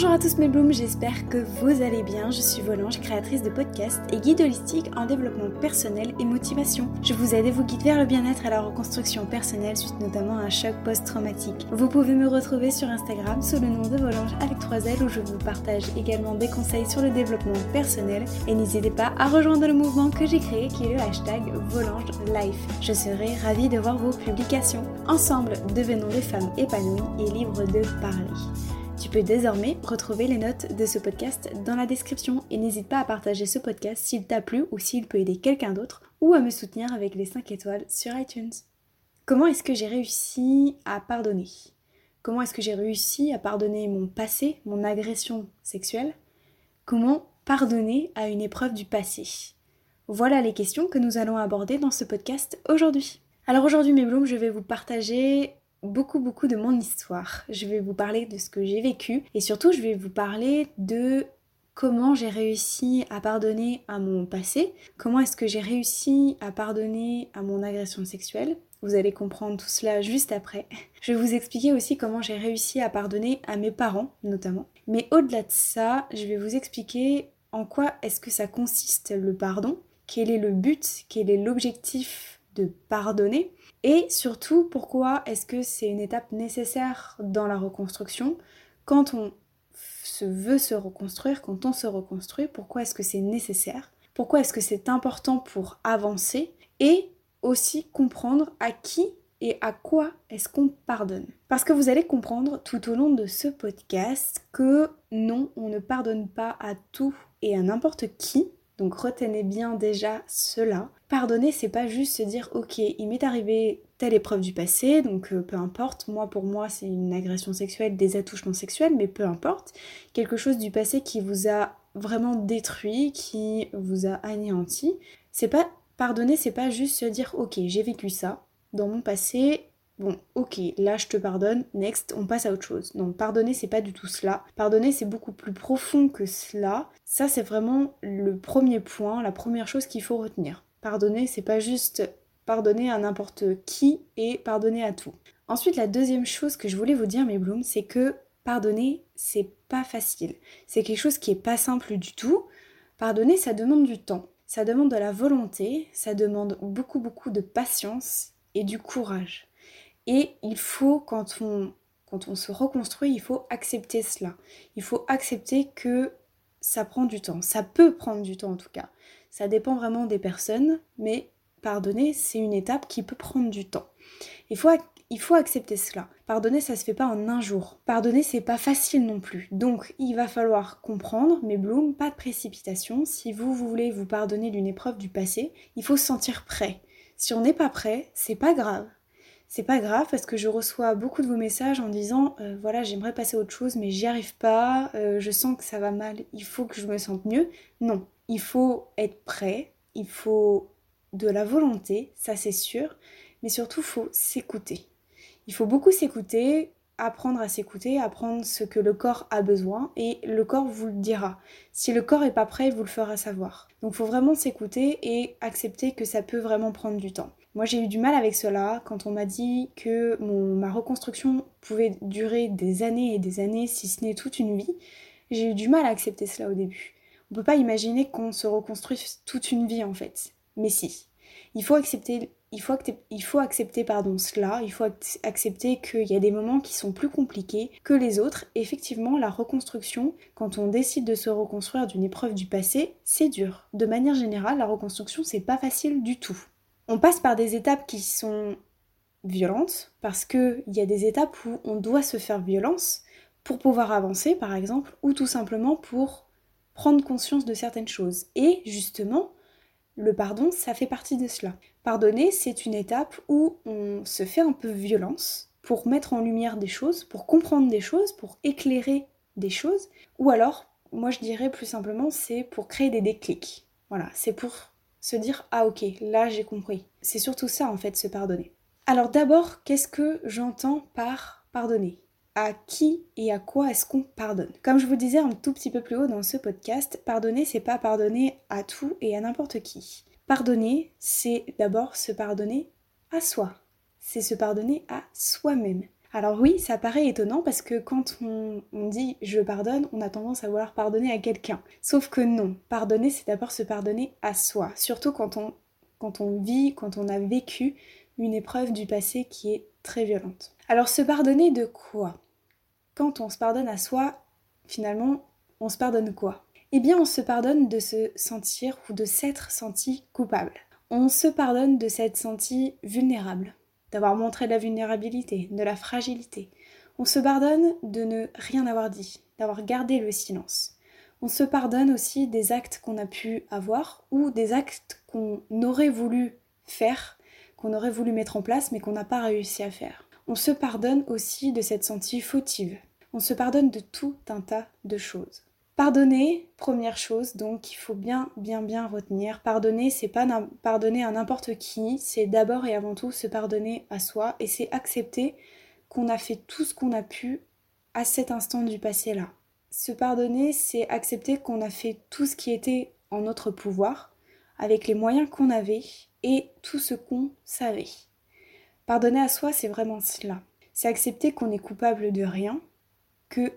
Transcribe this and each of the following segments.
Bonjour à tous mes blooms, j'espère que vous allez bien. Je suis Volange, créatrice de podcasts et guide holistique en développement personnel et motivation. Je vous aide et vous guide vers le bien-être et la reconstruction personnelle suite notamment à un choc post-traumatique. Vous pouvez me retrouver sur Instagram sous le nom de Volange avec 3 L où je vous partage également des conseils sur le développement personnel et n'hésitez pas à rejoindre le mouvement que j'ai créé qui est le hashtag Volange Life. Je serai ravie de voir vos publications. Ensemble, devenons des femmes épanouies et libres de parler. Tu peux désormais retrouver les notes de ce podcast dans la description et n'hésite pas à partager ce podcast s'il t'a plu ou s'il peut aider quelqu'un d'autre ou à me soutenir avec les 5 étoiles sur iTunes. Comment est-ce que j'ai réussi à pardonner? Comment est-ce que j'ai réussi à pardonner mon passé, mon agression sexuelle? Comment pardonner à une épreuve du passé? Voilà les questions que nous allons aborder dans ce podcast aujourd'hui. Alors aujourd'hui mes blooms, je vais vous partager beaucoup beaucoup de mon histoire. Je vais vous parler de ce que j'ai vécu et surtout je vais vous parler de comment j'ai réussi à pardonner à mon passé, comment est-ce que j'ai réussi à pardonner à mon agression sexuelle? Vous allez comprendre tout cela juste après. Je vais vous expliquer aussi comment j'ai réussi à pardonner à mes parents notamment. Mais au-delà de ça, je vais vous expliquer en quoi est-ce que ça consiste le pardon, quel est le but, quel est l'objectif de pardonner? Et surtout, pourquoi est-ce que c'est une étape nécessaire dans la reconstruction quand on se veut se reconstruire, quand on se reconstruit, pourquoi est-ce que c'est nécessaire Pourquoi est-ce que c'est important pour avancer Et aussi comprendre à qui et à quoi est-ce qu'on pardonne. Parce que vous allez comprendre tout au long de ce podcast que non, on ne pardonne pas à tout et à n'importe qui, donc retenez bien déjà cela. Pardonner, c'est pas juste se dire ok, il m'est arrivé telle épreuve du passé, donc euh, peu importe, moi pour moi c'est une agression sexuelle, des attouchements sexuels, mais peu importe, quelque chose du passé qui vous a vraiment détruit, qui vous a anéanti. C'est pas pardonner, c'est pas juste se dire ok, j'ai vécu ça dans mon passé, Bon, ok, là je te pardonne, next, on passe à autre chose. Non, pardonner, c'est pas du tout cela. Pardonner, c'est beaucoup plus profond que cela. Ça, c'est vraiment le premier point, la première chose qu'il faut retenir. Pardonner, c'est pas juste pardonner à n'importe qui et pardonner à tout. Ensuite, la deuxième chose que je voulais vous dire, mes blooms, c'est que pardonner, c'est pas facile. C'est quelque chose qui est pas simple du tout. Pardonner, ça demande du temps. Ça demande de la volonté, ça demande beaucoup, beaucoup de patience et du courage. Et il faut, quand on, quand on se reconstruit, il faut accepter cela. Il faut accepter que ça prend du temps. Ça peut prendre du temps en tout cas. Ça dépend vraiment des personnes, mais pardonner, c'est une étape qui peut prendre du temps. Il faut, il faut accepter cela. Pardonner, ça se fait pas en un jour. Pardonner, c'est pas facile non plus. Donc, il va falloir comprendre, mais Bloom, pas de précipitation. Si vous, vous voulez vous pardonner d'une épreuve du passé, il faut se sentir prêt. Si on n'est pas prêt, c'est pas grave c'est pas grave parce que je reçois beaucoup de vos messages en disant euh, voilà j'aimerais passer à autre chose mais j'y arrive pas, euh, je sens que ça va mal, il faut que je me sente mieux. Non, il faut être prêt, il faut de la volonté, ça c'est sûr, mais surtout faut s'écouter. Il faut beaucoup s'écouter, apprendre à s'écouter, apprendre ce que le corps a besoin et le corps vous le dira. Si le corps est pas prêt, il vous le fera savoir. Donc faut vraiment s'écouter et accepter que ça peut vraiment prendre du temps. Moi j'ai eu du mal avec cela quand on m'a dit que ma reconstruction pouvait durer des années et des années, si ce n'est toute une vie. J'ai eu du mal à accepter cela au début. On peut pas imaginer qu'on se reconstruise toute une vie en fait. Mais si. Il faut accepter, il faut, il faut accepter pardon, cela, il faut accepter qu'il y a des moments qui sont plus compliqués que les autres. effectivement, la reconstruction, quand on décide de se reconstruire d'une épreuve du passé, c'est dur. De manière générale, la reconstruction, c'est pas facile du tout. On passe par des étapes qui sont violentes parce qu'il y a des étapes où on doit se faire violence pour pouvoir avancer par exemple ou tout simplement pour prendre conscience de certaines choses. Et justement, le pardon, ça fait partie de cela. Pardonner, c'est une étape où on se fait un peu violence pour mettre en lumière des choses, pour comprendre des choses, pour éclairer des choses, ou alors, moi je dirais plus simplement, c'est pour créer des déclics. Voilà, c'est pour se dire ah ok, là j'ai compris. C'est surtout ça en fait, se pardonner. Alors d'abord, qu'est-ce que j'entends par pardonner? À qui et à quoi est-ce qu'on pardonne? Comme je vous disais un tout petit peu plus haut dans ce podcast, pardonner, c'est pas pardonner à tout et à n'importe qui. Pardonner, c'est d'abord se pardonner à soi. C'est se pardonner à soi-même. Alors oui, ça paraît étonnant parce que quand on, dit je pardonne, on a tendance à vouloir pardonner à quelqu'un. Sauf que non, pardonner, c'est d'abord se pardonner à soi. Surtout quand on, quand on vit, quand on a vécu une épreuve du passé qui est très violente. Alors se pardonner de quoi? Quand on se pardonne à soi, finalement, on se pardonne quoi? Eh bien, on se pardonne de se sentir ou de s'être senti coupable. On se pardonne de s'être senti vulnérable d'avoir montré de la vulnérabilité, de la fragilité. On se pardonne de ne rien avoir dit, d'avoir gardé le silence. On se pardonne aussi des actes qu'on a pu avoir ou des actes qu'on aurait voulu faire, qu'on aurait voulu mettre en place mais qu'on n'a pas réussi à faire. On se pardonne aussi de cette sentie fautive. On se pardonne de tout un tas de choses. Pardonner, première chose, donc il faut bien, bien, bien retenir. Pardonner, c'est pas pardonner à n'importe qui, c'est d'abord et avant tout se pardonner à soi et c'est accepter qu'on a fait tout ce qu'on a pu à cet instant du passé-là. Se pardonner, c'est accepter qu'on a fait tout ce qui était en notre pouvoir, avec les moyens qu'on avait et tout ce qu'on savait. Pardonner à soi, c'est vraiment cela. C'est accepter qu'on est coupable de rien, que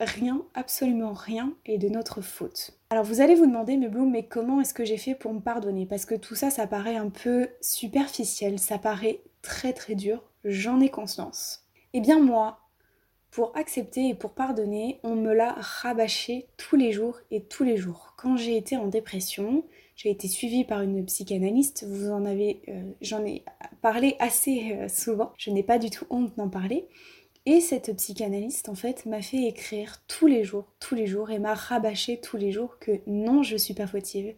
rien, absolument rien est de notre faute. Alors vous allez vous demander, mais Bloom, mais comment est-ce que j'ai fait pour me pardonner? Parce que tout ça, ça paraît un peu superficiel, ça paraît très très dur, j'en ai conscience. Eh bien moi, pour accepter et pour pardonner, on me l'a rabâché tous les jours et tous les jours. Quand j'ai été en dépression, j'ai été suivie par une psychanalyste, vous en avez, euh, j'en ai parlé assez euh, souvent, je n'ai pas du tout honte d'en parler. Et cette psychanalyste, en fait, m'a fait écrire tous les jours, tous les jours, et m'a rabâché tous les jours que non, je suis pas fautive,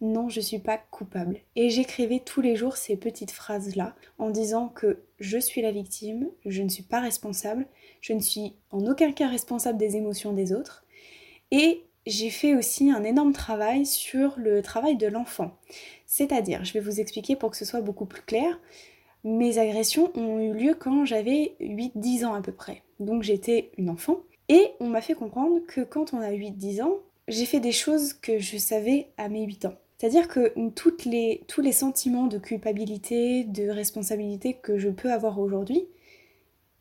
non, je suis pas coupable. Et j'écrivais tous les jours ces petites phrases-là, en disant que je suis la victime, je ne suis pas responsable, je ne suis en aucun cas responsable des émotions des autres. Et j'ai fait aussi un énorme travail sur le travail de l'enfant. C'est-à-dire, je vais vous expliquer pour que ce soit beaucoup plus clair, mes agressions ont eu lieu quand j'avais 8-10 ans à peu près. Donc j'étais une enfant. Et on m'a fait comprendre que quand on a 8-10 ans, j'ai fait des choses que je savais à mes 8 ans. C'est-à-dire que toutes les, tous les sentiments de culpabilité, de responsabilité que je peux avoir aujourd'hui,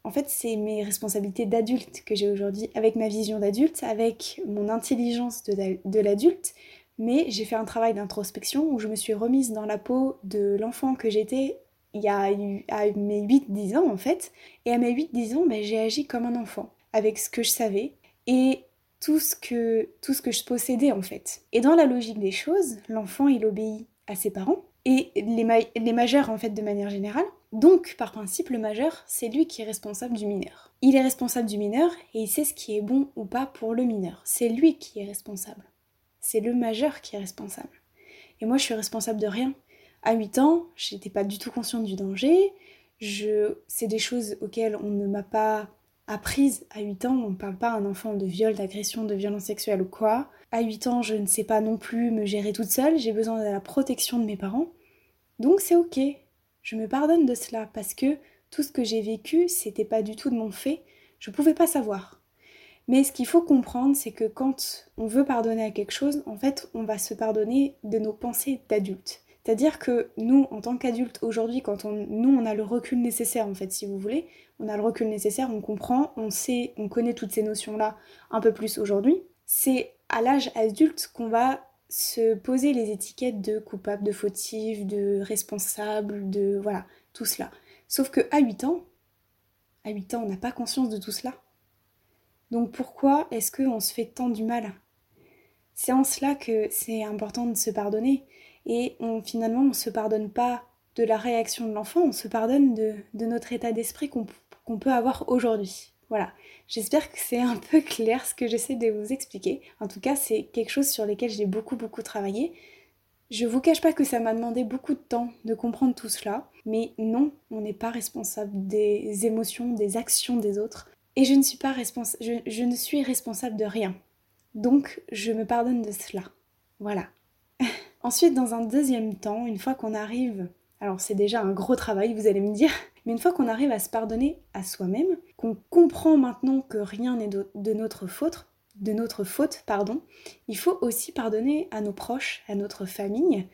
en fait, c'est mes responsabilités d'adulte que j'ai aujourd'hui, avec ma vision d'adulte, avec mon intelligence de, de l'adulte. Mais j'ai fait un travail d'introspection où je me suis remise dans la peau de l'enfant que j'étais il y a eu à mes 8-10 ans en fait. Et à mes 8-10 ans, ben, j'ai agi comme un enfant, avec ce que je savais et tout ce, que, tout ce que je possédais en fait. Et dans la logique des choses, l'enfant il obéit à ses parents et les, les majeurs en fait de manière générale. Donc par principe, le majeur, c'est lui qui est responsable du mineur. Il est responsable du mineur et il sait ce qui est bon ou pas pour le mineur. C'est lui qui est responsable. C'est le majeur qui est responsable. Et moi, je suis responsable de rien. À 8 ans, j'étais pas du tout consciente du danger. Je... C'est des choses auxquelles on ne m'a pas apprise à 8 ans. On ne parle pas à un enfant de viol, d'agression, de violence sexuelle ou quoi. À 8 ans, je ne sais pas non plus me gérer toute seule. J'ai besoin de la protection de mes parents. Donc c'est ok. Je me pardonne de cela parce que tout ce que j'ai vécu, c'était pas du tout de mon fait. Je pouvais pas savoir. Mais ce qu'il faut comprendre, c'est que quand on veut pardonner à quelque chose, en fait, on va se pardonner de nos pensées d'adulte. C'est-à-dire que nous, en tant qu'adultes, aujourd'hui, quand on, nous, on a le recul nécessaire, en fait, si vous voulez, on a le recul nécessaire, on comprend, on sait, on connaît toutes ces notions-là un peu plus aujourd'hui, c'est à l'âge adulte qu'on va se poser les étiquettes de coupable, de fautif, de responsable, de voilà, tout cela. Sauf que à 8 ans, à 8 ans, on n'a pas conscience de tout cela. Donc pourquoi est-ce qu'on se fait tant du mal? C'est en cela que c'est important de se pardonner et finalement on ne se pardonne pas de la réaction de l'enfant, on se pardonne de, notre état d'esprit qu'on peut avoir aujourd'hui. Voilà, j'espère que c'est un peu clair ce que j'essaie de vous expliquer. En tout cas, c'est quelque chose sur lequel j'ai beaucoup beaucoup travaillé. Je vous cache pas que ça m'a demandé beaucoup de temps de comprendre tout cela, mais non, on n'est pas responsable des émotions, des actions des autres. Et je ne suis pas responsable, je ne suis responsable de rien. Donc, je me pardonne de cela. Voilà. Ensuite, dans un deuxième temps, une fois qu'on arrive, alors c'est déjà un gros travail, vous allez me dire, mais une fois qu'on arrive à se pardonner à soi-même, qu'on comprend maintenant que rien n'est de notre faute, de notre faute, pardon, il faut aussi pardonner à nos proches, à notre famille.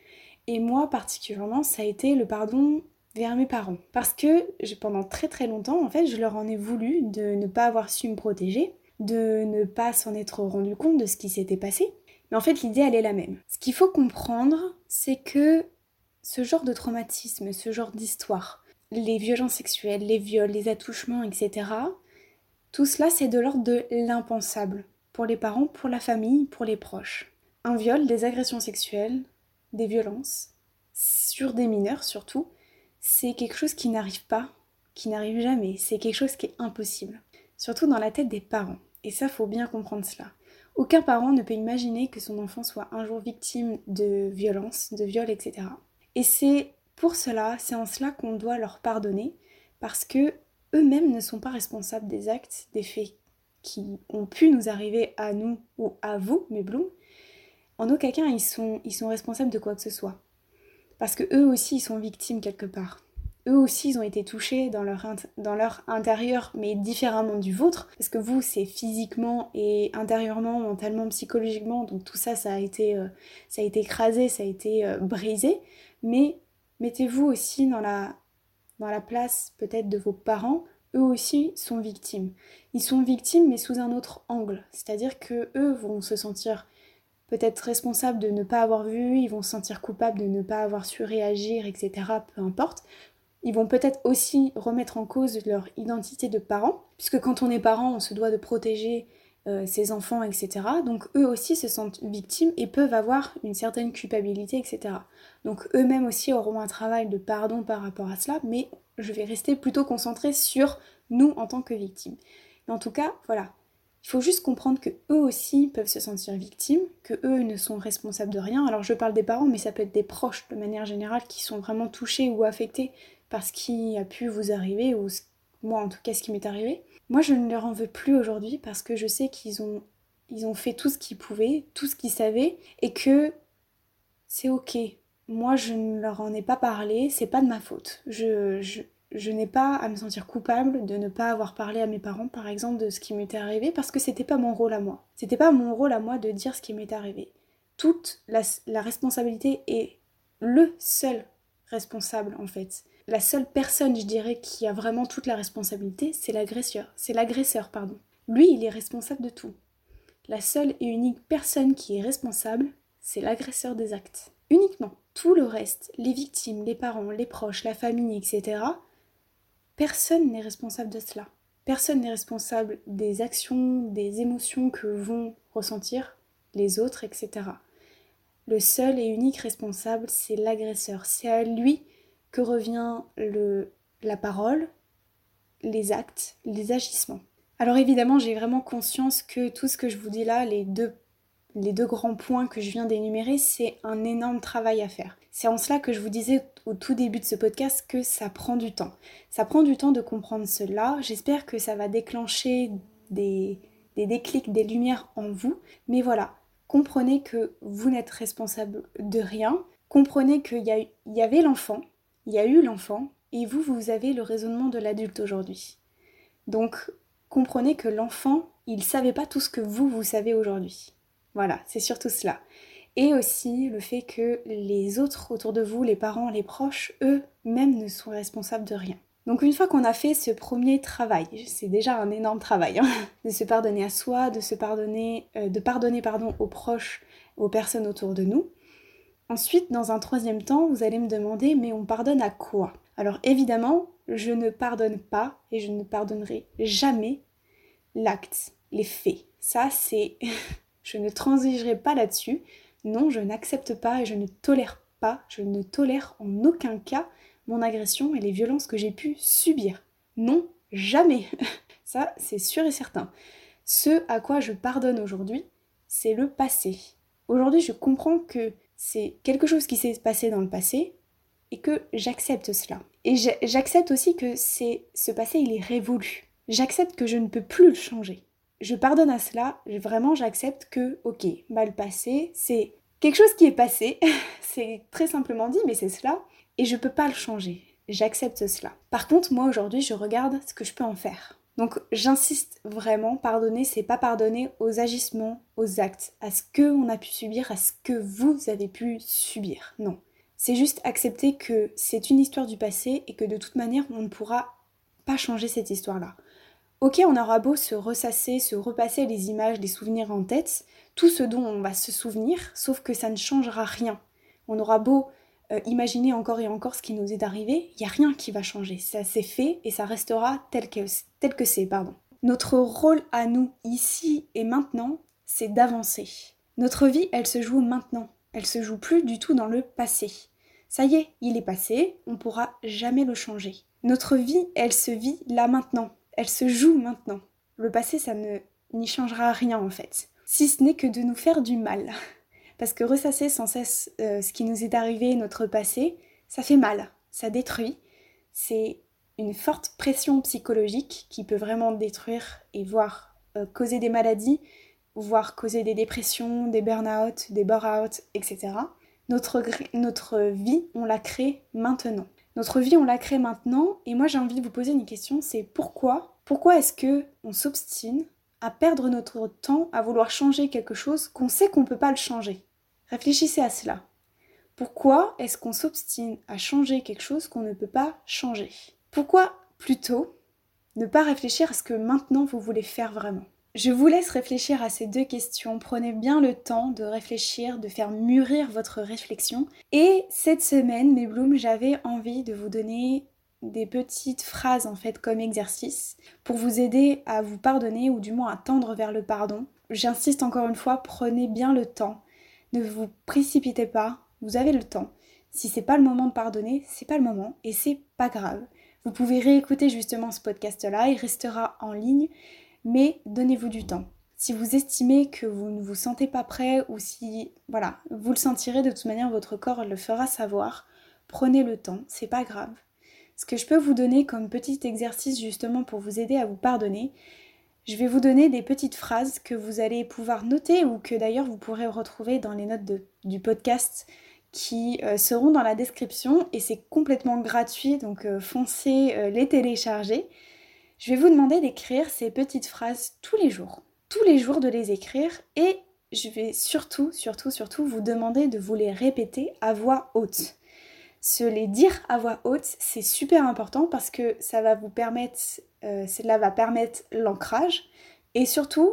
Et moi particulièrement, ça a été le pardon vers mes parents. Parce que pendant très très longtemps, en fait, je leur en ai voulu de ne pas avoir su me protéger, de ne pas s'en être rendu compte de ce qui s'était passé. Mais en fait, l'idée, elle est la même. Ce qu'il faut comprendre, c'est que ce genre de traumatisme, ce genre d'histoire, les violences sexuelles, les viols, les attouchements, etc., tout cela, c'est de l'ordre de l'impensable. Pour les parents, pour la famille, pour les proches. Un viol, des agressions sexuelles, des violences, sur des mineurs surtout, c'est quelque chose qui n'arrive pas, qui n'arrive jamais, c'est quelque chose qui est impossible. Surtout dans la tête des parents. Et ça, faut bien comprendre cela. Aucun parent ne peut imaginer que son enfant soit un jour victime de violences, de viols, etc. Et c'est pour cela, c'est en cela qu'on doit leur pardonner, parce que eux-mêmes ne sont pas responsables des actes, des faits qui ont pu nous arriver à nous ou à vous, mes blooms. En aucun cas, ils sont, ils sont responsables de quoi que ce soit. Parce que eux aussi, ils sont victimes quelque part. Eux aussi, ils ont été touchés dans leur, intérieur, mais différemment du vôtre. Parce que vous, c'est physiquement et intérieurement, mentalement, psychologiquement. Donc tout ça, ça a été, euh, écrasé, ça a été euh, brisé. Mais mettez-vous aussi dans la, dans la place peut-être de vos parents. Eux aussi sont victimes. Ils sont victimes, mais sous un autre angle. C'est-à-dire que eux vont se sentir peut-être responsables de ne pas avoir vu, ils vont se sentir coupables de ne pas avoir su réagir, etc. Peu importe. Ils vont peut-être aussi remettre en cause leur identité de parents, puisque quand on est parent, on se doit de protéger euh, ses enfants, etc. Donc eux aussi se sentent victimes et peuvent avoir une certaine culpabilité, etc. Donc eux-mêmes aussi auront un travail de pardon par rapport à cela, mais je vais rester plutôt concentrée sur nous en tant que victimes. en tout cas, voilà, il faut juste comprendre que eux aussi peuvent se sentir victimes, que eux ne sont responsables de rien. Alors je parle des parents, mais ça peut être des proches de manière générale qui sont vraiment touchés ou affectés par ce qui a pu vous arriver, ou moi en tout cas ce qui m'est arrivé. Moi je ne leur en veux plus aujourd'hui parce que je sais qu'ils ont, ils ont fait tout ce qu'ils pouvaient, tout ce qu'ils savaient, et que c'est ok. Moi je ne leur en ai pas parlé, c'est pas de ma faute. je, je n'ai pas à me sentir coupable de ne pas avoir parlé à mes parents, par exemple, de ce qui m'était arrivé, parce que c'était pas mon rôle à moi. C'était pas mon rôle à moi de dire ce qui m'est arrivé. Toute la, responsabilité est le seul responsable, en fait. La seule personne, je dirais, qui a vraiment toute la responsabilité, c'est l'agresseur. C'est l'agresseur, pardon. Lui, il est responsable de tout. La seule et unique personne qui est responsable, c'est l'agresseur des actes. Uniquement. Tout le reste, les victimes, les parents, les proches, la famille, etc., Personne n'est responsable de cela. Personne n'est responsable des actions, des émotions que vont ressentir les autres, etc. Le seul et unique responsable, c'est l'agresseur. C'est à lui que revient le, la parole, les actes, les agissements. Alors évidemment, j'ai vraiment conscience que tout ce que je vous dis là, les deux, les deux grands points que je viens d'énumérer, c'est un énorme travail à faire. C'est en cela que je vous disais au tout début de ce podcast que ça prend du temps. Ça prend du temps de comprendre cela. J'espère que ça va déclencher des, déclics, des lumières en vous. Mais voilà, comprenez que vous n'êtes responsable de rien. Comprenez qu'il y, y avait l'enfant, il y a eu l'enfant, et vous, vous avez le raisonnement de l'adulte aujourd'hui. Donc, comprenez que l'enfant, il ne savait pas tout ce que vous, vous savez aujourd'hui. Voilà, c'est surtout cela et aussi le fait que les autres autour de vous, les parents, les proches, eux-mêmes ne sont responsables de rien. Donc une fois qu'on a fait ce premier travail, c'est déjà un énorme travail, hein, de se pardonner à soi, de se pardonner, euh, de pardonner pardon aux proches, aux personnes autour de nous. Ensuite, dans un troisième temps, vous allez me demander, mais on pardonne à quoi? Alors évidemment, je ne pardonne pas et je ne pardonnerai jamais l'acte, les faits. Ça, c'est, je ne transigerai pas là-dessus. Non, je n'accepte pas et je ne tolère pas, je ne tolère en aucun cas mon agression et les violences que j'ai pu subir. Non, jamais. Ça, c'est sûr et certain. Ce à quoi je pardonne aujourd'hui, c'est le passé. Aujourd'hui, je comprends que c'est quelque chose qui s'est passé dans le passé et que j'accepte cela. Et j'accepte aussi que c'est ce passé, il est révolu. J'accepte que je ne peux plus le changer je pardonne à cela, vraiment j'accepte que, ok, mal passé, c'est quelque chose qui est passé, c'est très simplement dit, mais c'est cela, et je peux pas le changer. J'accepte cela. Par contre, moi aujourd'hui, je regarde ce que je peux en faire. Donc j'insiste vraiment, pardonner, c'est pas pardonner aux agissements, aux actes, à ce que on a pu subir, à ce que vous avez pu subir. Non. C'est juste accepter que c'est une histoire du passé et que de toute manière, on ne pourra pas changer cette histoire-là. Ok, on aura beau se ressasser, se repasser les images, les souvenirs en tête, tout ce dont on va se souvenir, sauf que ça ne changera rien. On aura beau euh, imaginer encore et encore ce qui nous est arrivé, il n'y a rien qui va changer. Ça s'est fait et ça restera tel que, tel que c'est. Pardon. Notre rôle à nous, ici et maintenant, c'est d'avancer. Notre vie, elle se joue maintenant. Elle se joue plus du tout dans le passé. Ça y est, il est passé, on pourra jamais le changer. Notre vie, elle se vit là maintenant elle se joue maintenant. Le passé, ça ne n'y changera rien en fait. Si ce n'est que de nous faire du mal. Parce que ressasser sans cesse euh, ce qui nous est arrivé, notre passé, ça fait mal, ça détruit. C'est une forte pression psychologique qui peut vraiment détruire et voire euh, causer des maladies, voire causer des dépressions, des burn-out, des bore-out, etc. Notre, notre vie, on la crée maintenant. Notre vie, on la crée maintenant, et moi j'ai envie de vous poser une question, c'est pourquoi Pourquoi est-ce que on s'obstine à perdre notre temps à vouloir changer quelque chose qu'on sait qu'on ne peut pas le changer? Réfléchissez à cela. Pourquoi est-ce qu'on s'obstine à changer quelque chose qu'on ne peut pas changer? Pourquoi plutôt ne pas réfléchir à ce que maintenant vous voulez faire vraiment? Je vous laisse réfléchir à ces deux questions. Prenez bien le temps de réfléchir, de faire mûrir votre réflexion. Et cette semaine, mes blooms, j'avais envie de vous donner des petites phrases en fait comme exercice pour vous aider à vous pardonner ou du moins à tendre vers le pardon. J'insiste encore une fois, prenez bien le temps. Ne vous précipitez pas, vous avez le temps. Si c'est pas le moment de pardonner, c'est pas le moment et c'est pas grave. Vous pouvez réécouter justement ce podcast là, il restera en ligne mais donnez-vous du temps. Si vous estimez que vous ne vous sentez pas prêt ou si voilà, vous le sentirez de toute manière, votre corps le fera savoir. Prenez le temps, c'est pas grave. Ce que je peux vous donner comme petit exercice justement pour vous aider à vous pardonner, je vais vous donner des petites phrases que vous allez pouvoir noter ou que d'ailleurs vous pourrez retrouver dans les notes du podcast qui euh, seront dans la description et c'est complètement gratuit donc euh, foncez euh, les télécharger. Je vais vous demander d'écrire ces petites phrases tous les jours. Tous les jours de les écrire et je vais surtout, surtout, surtout vous demander de vous les répéter à voix haute. Se les dire à voix haute, c'est super important parce que ça va vous permettre, euh, cela va permettre l'ancrage et surtout,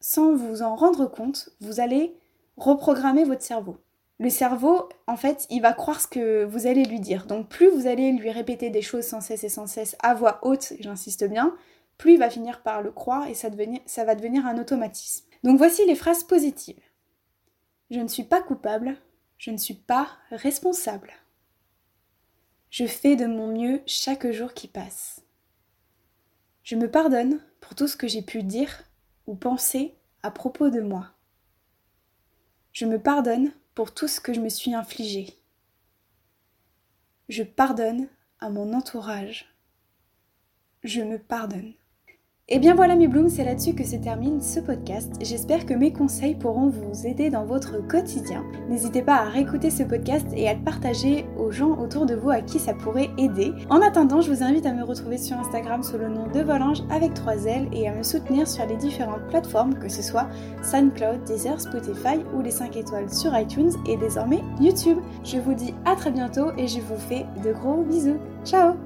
sans vous en rendre compte, vous allez reprogrammer votre cerveau le cerveau, en fait, il va croire ce que vous allez lui dire. Donc plus vous allez lui répéter des choses sans cesse et sans cesse à voix haute, j'insiste bien, plus il va finir par le croire et ça, ça va devenir un automatisme. Donc voici les phrases positives. Je ne suis pas coupable, je ne suis pas responsable. Je fais de mon mieux chaque jour qui passe. Je me pardonne pour tout ce que j'ai pu dire ou penser à propos de moi. Je me pardonne pour tout ce que je me suis infligé. Je pardonne à mon entourage. Je me pardonne. Et bien voilà mes blooms, c'est là-dessus que se termine ce podcast. J'espère que mes conseils pourront vous aider dans votre quotidien. N'hésitez pas à réécouter ce podcast et à le partager aux gens autour de vous à qui ça pourrait aider. En attendant, je vous invite à me retrouver sur Instagram sous le nom de Volange avec 3 L et à me soutenir sur les différentes plateformes que ce soit SoundCloud, Deezer, Spotify ou les 5 étoiles sur iTunes et désormais YouTube. Je vous dis à très bientôt et je vous fais de gros bisous. Ciao